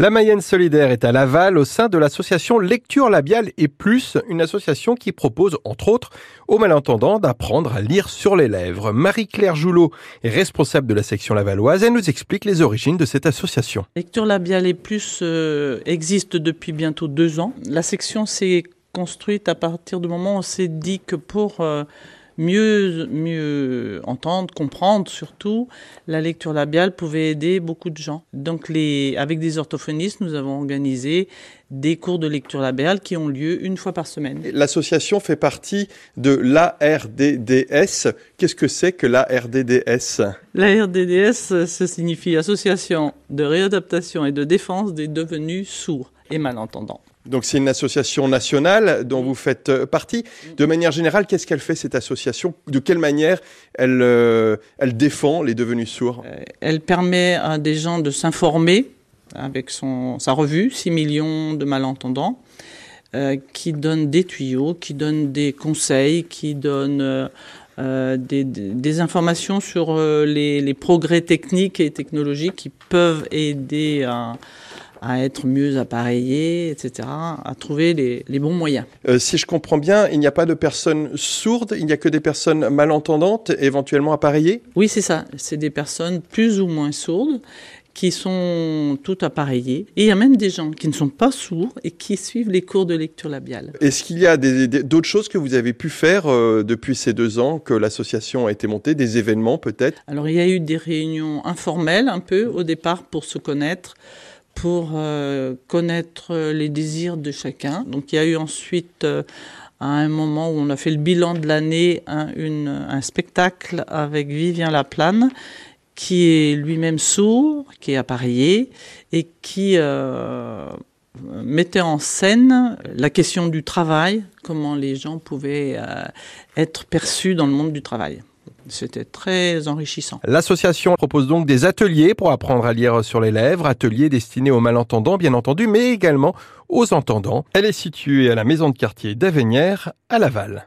La Mayenne solidaire est à Laval au sein de l'association Lecture labiale et plus, une association qui propose entre autres aux malentendants d'apprendre à lire sur les lèvres. Marie-Claire Joulot est responsable de la section lavalloise. Elle nous explique les origines de cette association. Lecture labiale et plus euh, existe depuis bientôt deux ans. La section s'est construite à partir du moment où on s'est dit que pour euh, mieux, mieux entendre, comprendre surtout, la lecture labiale pouvait aider beaucoup de gens. Donc les, avec des orthophonistes, nous avons organisé des cours de lecture labiale qui ont lieu une fois par semaine. L'association fait partie de l'ARDDS. Qu'est-ce que c'est que l'ARDDS L'ARDDS, ça signifie Association de réadaptation et de défense des devenus sourds et malentendants. Donc c'est une association nationale dont vous faites euh, partie. De manière générale, qu'est-ce qu'elle fait cette association? De quelle manière elle, euh, elle défend les devenus sourds? Euh, Elle permet à des gens de s'informer avec son, sa revue 6 millions de malentendants, qui donne des tuyaux, qui donne des conseils, qui donne des, des, informations sur les, les, progrès techniques et technologiques qui peuvent aider à à être mieux appareillé, etc., à trouver les, les bons moyens. Euh, si je comprends bien, il n'y a pas de personnes sourdes, il n'y a que des personnes malentendantes, éventuellement appareillées? Oui, c'est ça. C'est des personnes plus ou moins sourdes qui sont toutes appareillées. Et il y a même des gens qui ne sont pas sourds et qui suivent les cours de lecture labiale. Est-ce qu'il y a d'autres choses que vous avez pu faire euh, depuis ces deux ans que l'association a été montée, des événements peut-être? Alors il y a eu des réunions informelles un peu au départ pour se connaître pour euh, connaître les désirs de chacun. Donc il y a eu ensuite, euh, à un moment où on a fait le bilan de l'année, un, un, spectacle avec Vivien Laplane, qui est lui-même sourd, qui est appareillé, et qui euh, mettait en scène la question du travail, comment les gens pouvaient être perçus dans le monde du travail. C'était très enrichissant. L'association propose donc des ateliers pour apprendre à lire sur les lèvres, ateliers destinés aux malentendants bien entendu, mais également aux entendants. Elle est située à la maison de quartier d'Avenières à Laval.